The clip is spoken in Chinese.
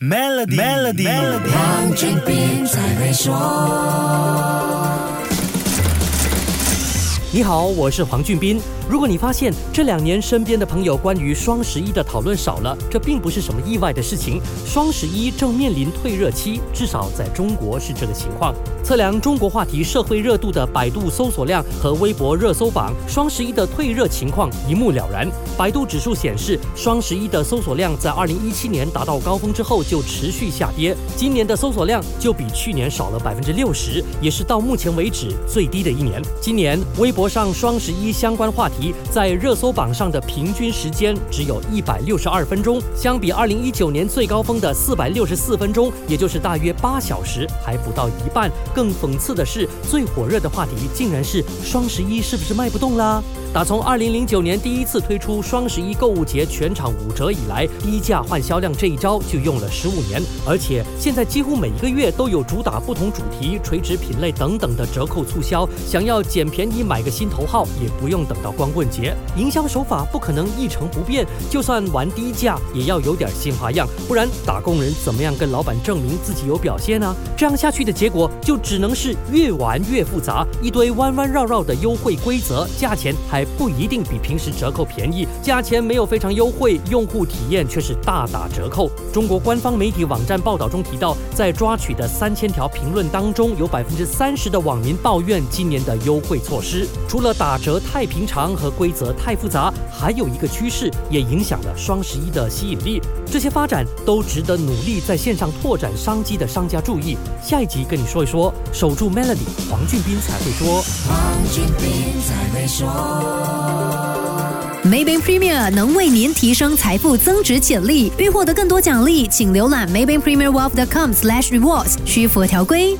Melody，Melody，黄俊斌在会说。你好，我是黄俊斌。如果你发现这两年身边的朋友关于双十一的讨论少了，这并不是什么意外的事情。双十一正面临退热期，至少在中国是这个情况。测量中国话题社会热度的百度搜索量和微博热搜榜，双十一的退热情况一目了然。百度指数显示，双十一的搜索量在二零一七年达到高峰之后就持续下跌，今年的搜索量就比去年少了百分之六十，也是到目前为止最低的一年。今年微博上双十一相关话题。在热搜榜上的平均时间只有一百六十二分钟，相比二零一九年最高峰的四百六十四分钟，也就是大约八小时，还不到一半。更讽刺的是，最火热的话题竟然是双十一是不是卖不动啦？打从二零零九年第一次推出双十一购物节全场五折以来，低价换销量这一招就用了十五年，而且现在几乎每一个月都有主打不同主题、垂直品类等等的折扣促销。想要捡便宜买个新头号，也不用等到光棍节。营销手法不可能一成不变，就算玩低价，也要有点新花样，不然打工人怎么样跟老板证明自己有表现呢？这样下去的结果就只能是越玩越复杂，一堆弯弯绕绕的优惠规则，价钱还。不一定比平时折扣便宜，价钱没有非常优惠，用户体验却是大打折扣。中国官方媒体网站报道中提到，在抓取的三千条评论当中，有百分之三十的网民抱怨今年的优惠措施，除了打折太平常和规则太复杂，还有一个趋势也影响了双十一的吸引力。这些发展都值得努力在线上拓展商机的商家注意。下一集跟你说一说，守住 Melody，黄俊斌才会说。黄俊斌才会说。Maybank Premier 能为您提升财富增值潜力。欲获得更多奖励，请浏览 maybankpremierwealth.com/rewards，需符合条规。